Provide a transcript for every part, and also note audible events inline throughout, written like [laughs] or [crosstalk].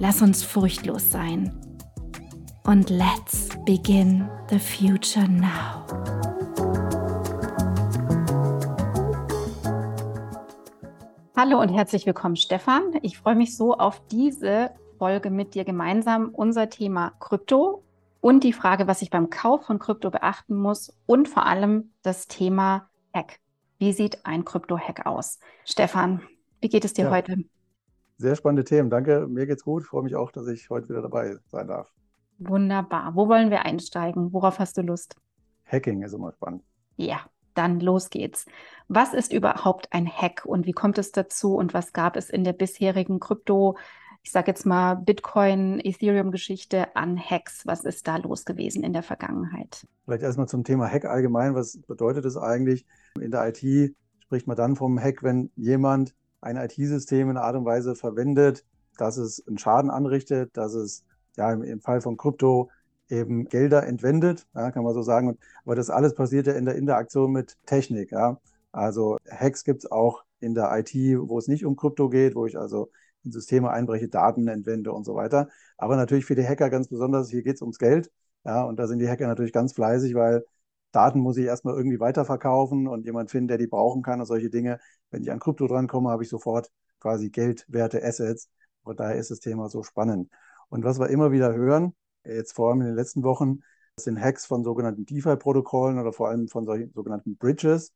Lass uns furchtlos sein. Und let's begin the future now. Hallo und herzlich willkommen, Stefan. Ich freue mich so auf diese Folge mit dir gemeinsam. Unser Thema Krypto und die Frage, was ich beim Kauf von Krypto beachten muss und vor allem das Thema Hack. Wie sieht ein Krypto-Hack aus? Stefan, wie geht es dir ja. heute? Sehr spannende Themen. Danke, mir geht's gut. Freue mich auch, dass ich heute wieder dabei sein darf. Wunderbar. Wo wollen wir einsteigen? Worauf hast du Lust? Hacking ist immer spannend. Ja, dann los geht's. Was ist überhaupt ein Hack und wie kommt es dazu und was gab es in der bisherigen Krypto, ich sage jetzt mal Bitcoin, Ethereum-Geschichte an Hacks? Was ist da los gewesen in der Vergangenheit? Vielleicht erstmal zum Thema Hack allgemein. Was bedeutet es eigentlich? In der IT spricht man dann vom Hack, wenn jemand ein IT-System in einer Art und Weise verwendet, dass es einen Schaden anrichtet, dass es ja im, Fall von Krypto eben Gelder entwendet, ja, kann man so sagen. Aber das alles passiert ja in der Interaktion mit Technik. Ja. Also Hacks gibt es auch in der IT, wo es nicht um Krypto geht, wo ich also in Systeme einbreche, Daten entwende und so weiter. Aber natürlich für die Hacker ganz besonders, hier geht es ums Geld. Ja, und da sind die Hacker natürlich ganz fleißig, weil Daten muss ich erstmal irgendwie weiterverkaufen und jemand finden, der die brauchen kann und solche Dinge. Wenn ich an Krypto drankomme, habe ich sofort quasi Geldwerte, Assets. Und daher ist das Thema so spannend. Und was wir immer wieder hören, jetzt vor allem in den letzten Wochen, sind Hacks von sogenannten DeFi-Protokollen oder vor allem von solchen sogenannten Bridges.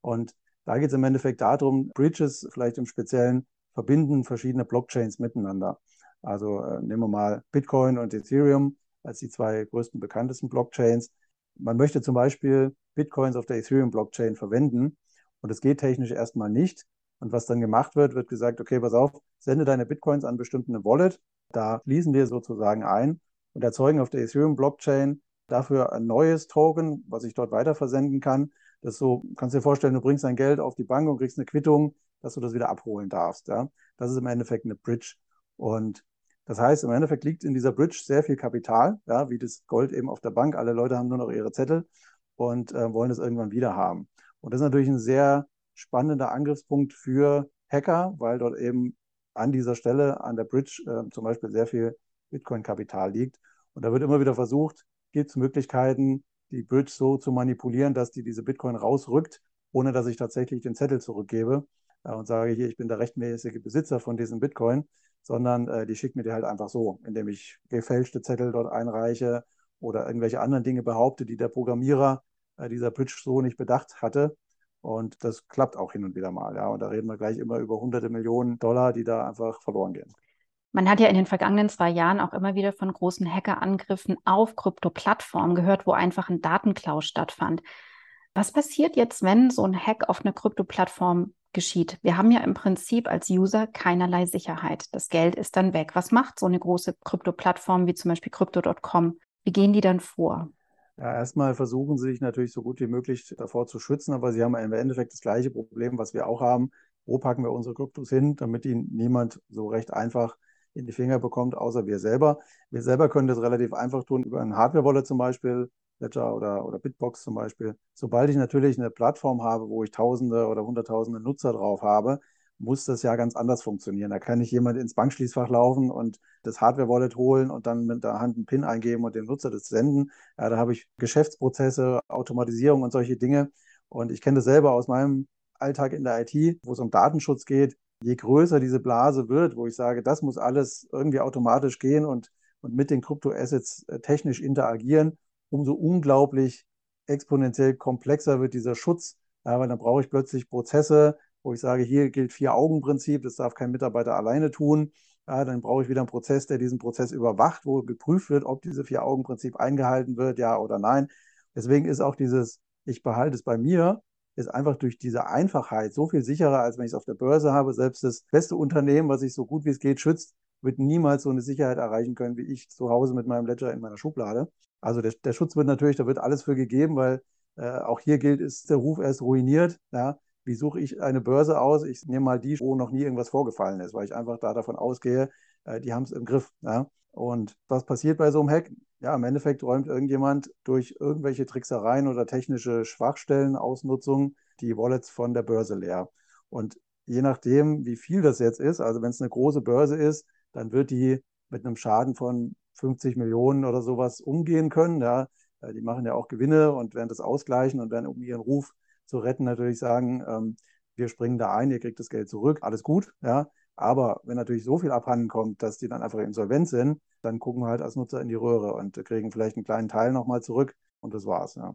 Und da geht es im Endeffekt darum, Bridges vielleicht im Speziellen verbinden verschiedene Blockchains miteinander. Also äh, nehmen wir mal Bitcoin und Ethereum als die zwei größten bekanntesten Blockchains man möchte zum Beispiel Bitcoins auf der Ethereum-Blockchain verwenden und es geht technisch erstmal nicht. Und was dann gemacht wird, wird gesagt, okay, pass auf, sende deine Bitcoins an bestimmte Wallet. Da fließen wir sozusagen ein und erzeugen auf der Ethereum-Blockchain dafür ein neues Token, was ich dort weiter versenden kann. Das so, kannst dir vorstellen, du bringst dein Geld auf die Bank und kriegst eine Quittung, dass du das wieder abholen darfst. Ja? Das ist im Endeffekt eine Bridge. Und das heißt, im Endeffekt liegt in dieser Bridge sehr viel Kapital, ja, wie das Gold eben auf der Bank. Alle Leute haben nur noch ihre Zettel und äh, wollen es irgendwann wieder haben. Und das ist natürlich ein sehr spannender Angriffspunkt für Hacker, weil dort eben an dieser Stelle, an der Bridge, äh, zum Beispiel sehr viel Bitcoin-Kapital liegt. Und da wird immer wieder versucht, gibt es Möglichkeiten, die Bridge so zu manipulieren, dass die diese Bitcoin rausrückt, ohne dass ich tatsächlich den Zettel zurückgebe äh, und sage, hier, ich bin der rechtmäßige Besitzer von diesem Bitcoin sondern äh, die schickt mir die halt einfach so, indem ich gefälschte Zettel dort einreiche oder irgendwelche anderen Dinge behaupte, die der Programmierer äh, dieser Bridge so nicht bedacht hatte. Und das klappt auch hin und wieder mal. Ja. Und da reden wir gleich immer über hunderte Millionen Dollar, die da einfach verloren gehen. Man hat ja in den vergangenen zwei Jahren auch immer wieder von großen Hackerangriffen auf Krypto-Plattformen gehört, wo einfach ein Datenklau stattfand. Was passiert jetzt, wenn so ein Hack auf eine Krypto-Plattform geschieht. Wir haben ja im Prinzip als User keinerlei Sicherheit. Das Geld ist dann weg. Was macht so eine große Krypto-Plattform wie zum Beispiel Crypto.com? Wie gehen die dann vor? Ja, erstmal versuchen sie sich natürlich so gut wie möglich davor zu schützen, aber sie haben im Endeffekt das gleiche Problem, was wir auch haben. Wo packen wir unsere Kryptos hin, damit ihnen niemand so recht einfach in die Finger bekommt, außer wir selber. Wir selber können das relativ einfach tun über ein Hardware-Wallet zum Beispiel. Ledger oder, oder Bitbox zum Beispiel. Sobald ich natürlich eine Plattform habe, wo ich Tausende oder Hunderttausende Nutzer drauf habe, muss das ja ganz anders funktionieren. Da kann nicht jemand ins Bankschließfach laufen und das Hardware-Wallet holen und dann mit der Hand einen PIN eingeben und dem Nutzer das senden. Ja, da habe ich Geschäftsprozesse, Automatisierung und solche Dinge. Und ich kenne das selber aus meinem Alltag in der IT, wo es um Datenschutz geht. Je größer diese Blase wird, wo ich sage, das muss alles irgendwie automatisch gehen und und mit den Kryptoassets äh, technisch interagieren, umso unglaublich exponentiell komplexer wird dieser Schutz. Ja, weil dann brauche ich plötzlich Prozesse, wo ich sage, hier gilt Vier-Augen-Prinzip, das darf kein Mitarbeiter alleine tun. Ja, dann brauche ich wieder einen Prozess, der diesen Prozess überwacht, wo geprüft wird, ob dieses Vier-Augen-Prinzip eingehalten wird, ja oder nein. Deswegen ist auch dieses, ich behalte es bei mir, ist einfach durch diese Einfachheit so viel sicherer, als wenn ich es auf der Börse habe. Selbst das beste Unternehmen, was sich so gut wie es geht schützt, wird niemals so eine Sicherheit erreichen können, wie ich zu Hause mit meinem Ledger in meiner Schublade. Also der, der Schutz wird natürlich, da wird alles für gegeben, weil äh, auch hier gilt, ist der Ruf erst ruiniert. Ja? Wie suche ich eine Börse aus? Ich nehme mal die, wo noch nie irgendwas vorgefallen ist, weil ich einfach da davon ausgehe, äh, die haben es im Griff. Ja? Und was passiert bei so einem Hack? Ja, im Endeffekt räumt irgendjemand durch irgendwelche Tricksereien oder technische Schwachstellen, Ausnutzung die Wallets von der Börse leer. Und je nachdem, wie viel das jetzt ist, also wenn es eine große Börse ist, dann wird die mit einem Schaden von 50 Millionen oder sowas umgehen können. Ja, äh, die machen ja auch Gewinne und werden das ausgleichen und werden, um ihren Ruf zu retten, natürlich sagen, ähm, wir springen da ein, ihr kriegt das Geld zurück, alles gut. Ja, aber wenn natürlich so viel abhanden kommt, dass die dann einfach insolvent sind, dann gucken wir halt als Nutzer in die Röhre und kriegen vielleicht einen kleinen Teil nochmal zurück und das war's. Ja.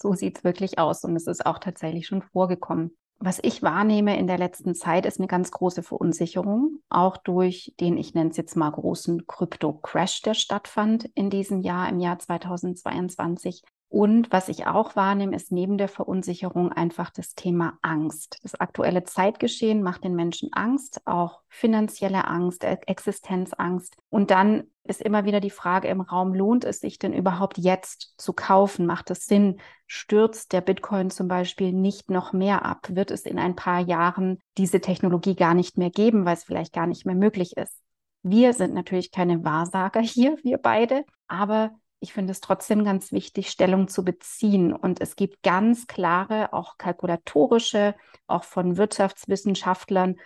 So sieht es wirklich aus und es ist auch tatsächlich schon vorgekommen. Was ich wahrnehme in der letzten Zeit ist eine ganz große Verunsicherung, auch durch den, ich nenne es jetzt mal großen Krypto-Crash, der stattfand in diesem Jahr, im Jahr 2022. Und was ich auch wahrnehme, ist neben der Verunsicherung einfach das Thema Angst. Das aktuelle Zeitgeschehen macht den Menschen Angst, auch finanzielle Angst, e-, Existenzangst. Und dann ist immer wieder die Frage im Raum, lohnt es sich denn überhaupt jetzt zu kaufen? Macht es Sinn? Stürzt der Bitcoin zum Beispiel nicht noch mehr ab? Wird es in ein paar Jahren diese Technologie gar nicht mehr geben, weil es vielleicht gar nicht mehr möglich ist? Wir sind natürlich keine Wahrsager hier, wir beide, aber ich finde es trotzdem ganz wichtig, Stellung zu beziehen. Und es gibt ganz klare, auch kalkulatorische, auch von Wirtschaftswissenschaftlern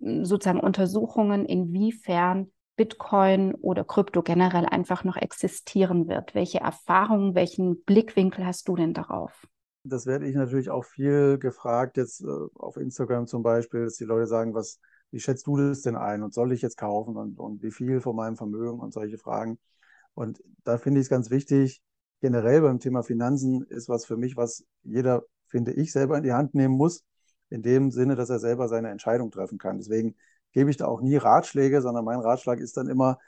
hm, sozusagen Untersuchungen, inwiefern Bitcoin oder Krypto generell einfach noch existieren wird. Welche Erfahrungen, welchen Blickwinkel hast du denn darauf? Das werde ich natürlich auch viel gefragt, jetzt äh, auf Instagram zum Beispiel, dass die Leute sagen, was, wie schätzt du das denn ein und soll ich jetzt kaufen und, und wie viel von meinem Vermögen und solche Fragen. Und da finde ich es ganz wichtig, generell beim Thema Finanzen ist was für mich, was jeder, finde ich, selber in die Hand nehmen muss, in dem Sinne, dass er selber seine Entscheidung treffen kann. Deswegen gebe ich da auch nie Ratschläge, sondern mein Ratschlag ist dann immer,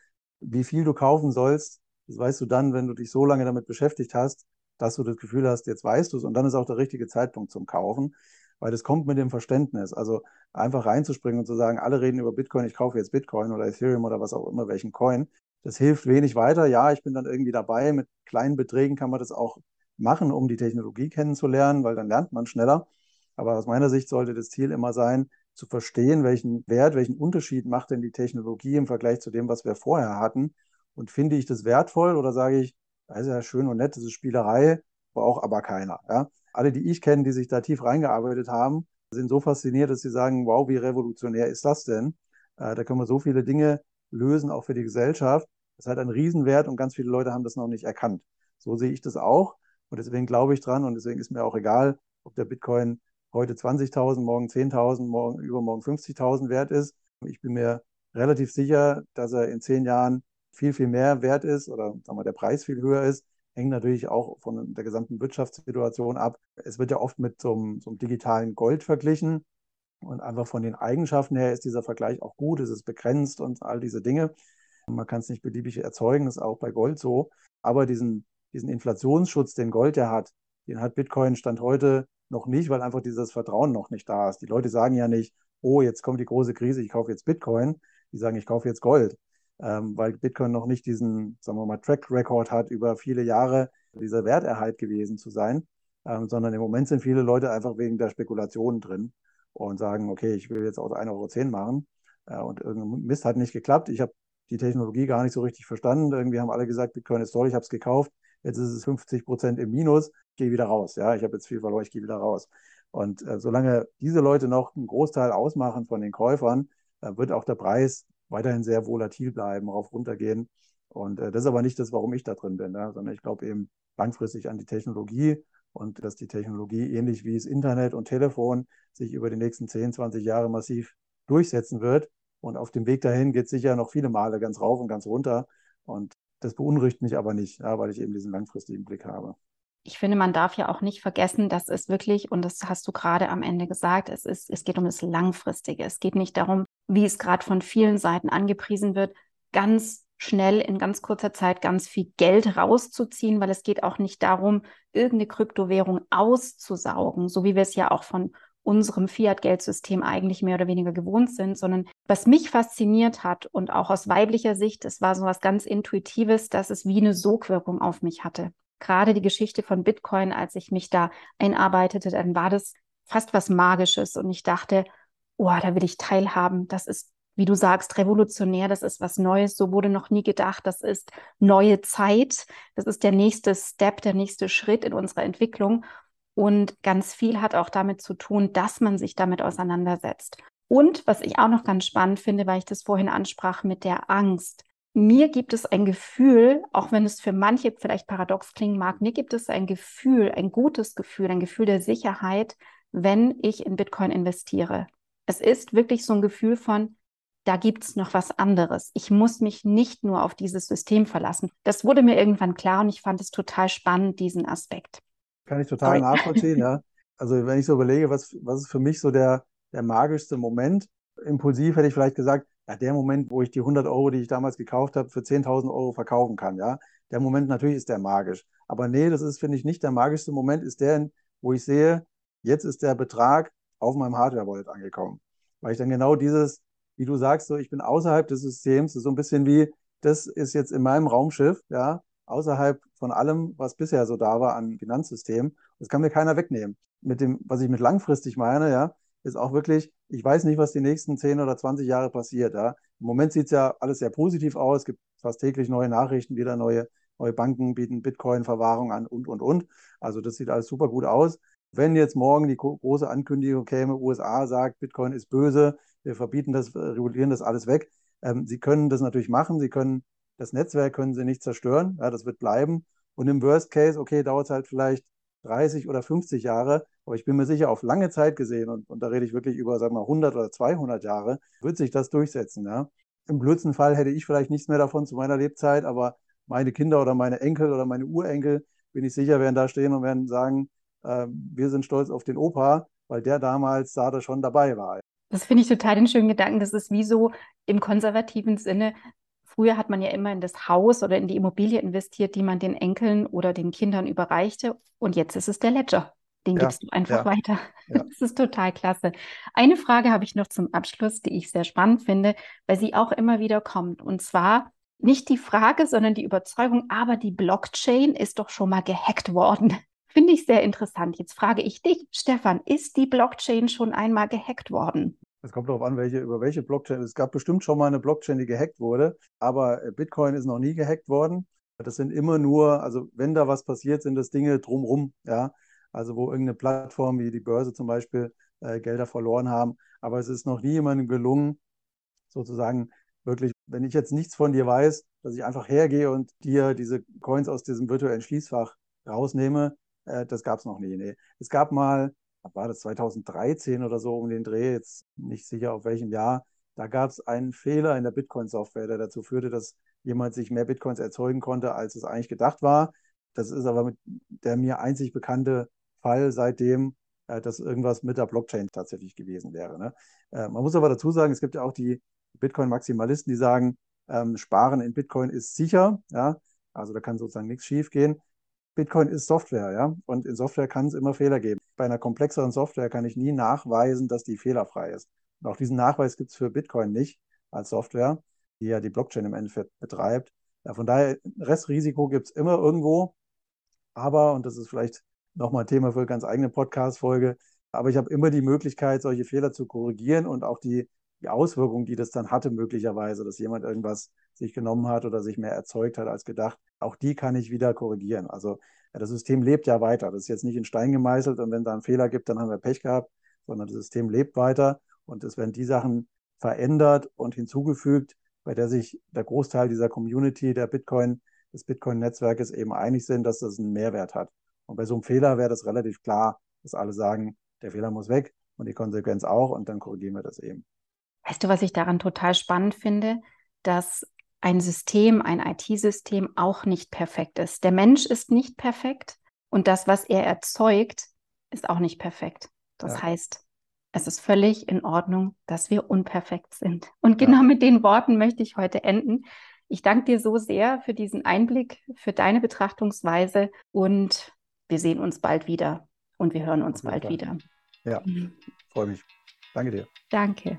wie viel du kaufen sollst. Das weißt du dann, wenn du dich so lange damit beschäftigt hast, dass du das Gefühl hast, jetzt weißt du es und dann ist auch der richtige Zeitpunkt zum Kaufen, weil das kommt mit dem Verständnis. Also einfach reinzuspringen und zu sagen, alle reden über Bitcoin, ich kaufe jetzt Bitcoin oder Ethereum oder was auch immer, welchen Coin. Das hilft wenig weiter. Ja, ich bin dann irgendwie dabei. Mit kleinen Beträgen kann man das auch machen, um die Technologie kennenzulernen, weil dann lernt man schneller. Aber aus meiner Sicht sollte das Ziel immer sein, zu verstehen, welchen Wert, welchen Unterschied macht denn die Technologie im Vergleich zu dem, was wir vorher hatten. Und finde ich das wertvoll oder sage ich, das ist ja schön und nett, das ist Spielerei, braucht aber keiner. Ja? Alle, die ich kenne, die sich da tief reingearbeitet haben, sind so fasziniert, dass sie sagen, wow, wie revolutionär ist das denn? Äh, da können wir so viele Dinge lösen, auch für die Gesellschaft. Das hat einen Riesenwert und ganz viele Leute haben das noch nicht erkannt. So sehe ich das auch und deswegen glaube ich dran und deswegen ist mir auch egal, ob der Bitcoin heute 20.000, morgen 10.000, morgen übermorgen 50.000 wert ist. Ich bin mir relativ sicher, dass er in zehn Jahren viel, viel mehr wert ist oder sagen wir, der Preis viel höher ist. Hängt natürlich auch von der gesamten Wirtschaftssituation ab. Es wird ja oft mit so einem, so einem digitalen Gold verglichen. Und einfach von den Eigenschaften her ist dieser Vergleich auch gut, es ist begrenzt und all diese Dinge. Man kann es nicht beliebig erzeugen, ist auch bei Gold so. Aber diesen, diesen Inflationsschutz, den Gold ja hat, den hat Bitcoin Stand heute noch nicht, weil einfach dieses Vertrauen noch nicht da ist. Die Leute sagen ja nicht, oh, jetzt kommt die große Krise, ich kaufe jetzt Bitcoin. Die sagen, ich kaufe jetzt Gold, ähm, weil Bitcoin noch nicht diesen, sagen wir mal, Track Record hat, über viele Jahre dieser Werterhalt gewesen zu sein, ähm, sondern im Moment sind viele Leute einfach wegen der Spekulation drin und sagen, okay, ich will jetzt aus 1,10 Euro machen äh, und irgendein Mist hat nicht geklappt. Ich habe die Technologie gar nicht so richtig verstanden. Irgendwie haben alle gesagt, Bitcoin ist toll, ich habe es gekauft. Jetzt ist es 50 Prozent im Minus, gehe wieder raus. Ja, ich habe jetzt viel verloren, ich gehe wieder raus. Und äh, solange diese Leute noch einen Großteil ausmachen von den Käufern, äh, wird auch der Preis weiterhin sehr volatil bleiben, rauf runtergehen. Und äh, das ist aber nicht das, warum ich da drin bin, ja, sondern ich glaube eben langfristig an die Technologie und dass die Technologie ähnlich wie das Internet und Telefon sich über die nächsten 10, 20 Jahre massiv durchsetzen wird und auf dem Weg dahin geht es sicher noch viele Male ganz rauf und ganz runter. Und das beunruhigt mich aber nicht, ja, weil ich eben diesen langfristigen Blick habe. Ich finde, man darf ja auch nicht vergessen, dass es wirklich, und das hast du gerade am Ende gesagt, es, ist, es geht um das Langfristige. Es geht nicht darum, wie es gerade von vielen Seiten angepriesen wird, ganz schnell in ganz kurzer Zeit ganz viel Geld rauszuziehen, weil es geht auch nicht darum, irgendeine Kryptowährung auszusaugen, so wie wir es ja auch von unserem Fiat-Geldsystem eigentlich mehr oder weniger gewohnt sind, sondern was mich fasziniert hat und auch aus weiblicher Sicht, es war so was ganz Intuitives, dass es wie eine Sogwirkung auf mich hatte. Gerade die Geschichte von Bitcoin, als ich mich da einarbeitete, dann war das fast was Magisches und ich dachte, oh, da will ich teilhaben. Das ist wie du sagst, revolutionär, das ist was Neues, so wurde noch nie gedacht, das ist neue Zeit, das ist der nächste Step, der nächste Schritt in unserer Entwicklung. Und ganz viel hat auch damit zu tun, dass man sich damit auseinandersetzt. Und was ich auch noch ganz spannend finde, weil ich das vorhin ansprach mit der Angst. Mir gibt es ein Gefühl, auch wenn es für manche vielleicht paradox klingen mag, mir gibt es ein Gefühl, ein gutes Gefühl, ein Gefühl der Sicherheit, wenn ich in Bitcoin investiere. Es ist wirklich so ein Gefühl von, da gibt es noch was anderes. Ich muss mich nicht nur auf dieses System verlassen. Das wurde mir irgendwann klar und ich fand es total spannend, diesen Aspekt. Kann ich total Sorry. [laughs] nachvollziehen, ja. Also wenn ich so überlege, was, was ist für mich so der, der magischste Moment? Impulsiv hätte ich vielleicht gesagt, ja, der Moment, wo ich die 100 Euro, die ich damals gekauft habe, für 10.000 Euro verkaufen kann, ja. Der Moment natürlich ist der magisch. Aber nee, das ist, finde ich, nicht der magischste Moment, ist der, wo ich sehe, jetzt ist der Betrag auf meinem Hardware-Wallet angekommen. Weil ich dann genau dieses, wie du sagst, so ich bin außerhalb des Systems, so ein bisschen wie, das ist jetzt in meinem Raumschiff, ja, außerhalb von allem, was bisher so da war an Finanzsystemen. Das kann mir keiner wegnehmen. Mit dem, was ich mit langfristig meine, ja, ist auch wirklich, ich weiß nicht, was die nächsten 10 oder 20 Jahre passiert. Ja. Im Moment sieht es ja alles sehr positiv aus. Es gibt fast täglich neue Nachrichten, wieder neue, neue Banken bieten Bitcoin-Verwahrung an und, und, und. Also das sieht alles super gut aus. Wenn jetzt morgen die große Ankündigung käme, USA sagt, Bitcoin ist böse, wir verbieten das, äh, regulieren das alles weg. Ähm, sie können das natürlich machen, sie können das Netzwerk können sie nicht zerstören, ja, das wird bleiben. Und im Worst Case, okay, dauert es halt vielleicht 30 oder 50 Jahre, aber ich bin mir sicher, auf lange Zeit gesehen, und, und da rede ich wirklich über, sagen wir mal, 100 oder 200 Jahre, wird sich das durchsetzen. Ja. Im blödsten Fall hätte ich vielleicht nichts mehr davon zu meiner Lebzeit, aber meine Kinder oder meine Enkel oder meine Urenkel, bin ich sicher, werden da stehen und werden sagen, äh, wir sind stolz auf den Opa, weil der damals da schon dabei war. Das finde ich total den schönen Gedanken. Das ist wie so im konservativen Sinne. Früher hat man ja immer in das Haus oder in die Immobilie investiert, die man den Enkeln oder den Kindern überreichte. Und jetzt ist es der Ledger. Den ja, gibst du einfach ja, weiter. [laughs] Ja. Das ist total klasse. Eine Frage habe ich noch zum Abschluss, die ich sehr spannend finde, weil sie auch immer wieder kommt. Und zwar nicht die Frage, sondern die Überzeugung, aber die Blockchain ist doch schon mal gehackt worden. [laughs] Finde ich sehr interessant. Jetzt frage ich dich, Stefan, ist die Blockchain schon einmal gehackt worden? Es kommt darauf an, welche, über welche Blockchain. Es gab bestimmt schon mal eine Blockchain, die gehackt wurde, aber äh, Bitcoin ist noch nie gehackt worden. Das sind immer nur, also wenn da was passiert, sind das Dinge drumrum, ja. Also wo irgendeine Plattform wie die Börse zum Beispiel äh, Gelder verloren haben. Aber es ist noch nie jemandem gelungen, sozusagen wirklich, wenn ich jetzt nichts von dir weiß, dass ich einfach hergehe und dir diese Coins aus diesem virtuellen Schließfach rausnehme, äh, das gab es noch nie. Nee. Es gab mal, war das 2013 oder so um den Dreh, jetzt nicht sicher auf welchem Jahr, da gab es einen Fehler in der Bitcoin-Software, der dazu führte, dass jemand sich mehr Bitcoins erzeugen konnte, als es eigentlich gedacht war. Das ist aber mit der mir einzig bekannte Fall seitdem, äh, dass irgendwas mit der Blockchain tatsächlich gewesen wäre. Ne? Äh, man muss aber dazu sagen, es gibt ja auch die Bitcoin-Maximalisten, die sagen, ähm, Sparen in Bitcoin ist sicher. Ja? Also da kann sozusagen nichts schiefgehen. Bitcoin ist Software, ja. Und in Software kann es immer Fehler geben. Bei einer komplexeren Software kann ich nie nachweisen, dass die fehlerfrei ist. Und auch diesen Nachweis gibt es für Bitcoin nicht als Software, die ja die Blockchain im Endeffekt betreibt. Ja, von daher, Restrisiko gibt es immer irgendwo. Aber, und das ist vielleicht nochmal ein Thema für eine ganz eigene Podcast-Folge, aber ich habe immer die Möglichkeit, solche Fehler zu korrigieren und auch die, die Auswirkungen, die das dann hatte, möglicherweise, dass jemand irgendwas sich genommen hat oder sich mehr erzeugt hat als gedacht, auch die kann ich wieder korrigieren. Also das System lebt ja weiter. Das ist jetzt nicht in Stein gemeißelt und wenn da einen Fehler gibt, dann haben wir Pech gehabt, sondern das System lebt weiter und es werden die Sachen verändert und hinzugefügt, bei der sich der Großteil dieser Community, der Bitcoin, des Bitcoin-Netzwerkes eben einig sind, dass das einen Mehrwert hat. Und bei so einem Fehler wäre das relativ klar, dass alle sagen, der Fehler muss weg und die Konsequenz auch und dann korrigieren wir das eben. Weißt du, was ich daran total spannend finde? Dass ein System, ein IT-System auch nicht perfekt ist. Der Mensch ist nicht perfekt und das, was er erzeugt, ist auch nicht perfekt. Das ja. heißt, es ist völlig in Ordnung, dass wir unperfekt sind. Und genau ja. mit den Worten möchte ich heute enden. Ich danke dir so sehr für diesen Einblick, für deine Betrachtungsweise und wir sehen uns bald wieder und wir hören uns bald Fall. wieder. Ja, mhm. freue mich. Danke dir. Danke.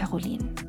Caroline.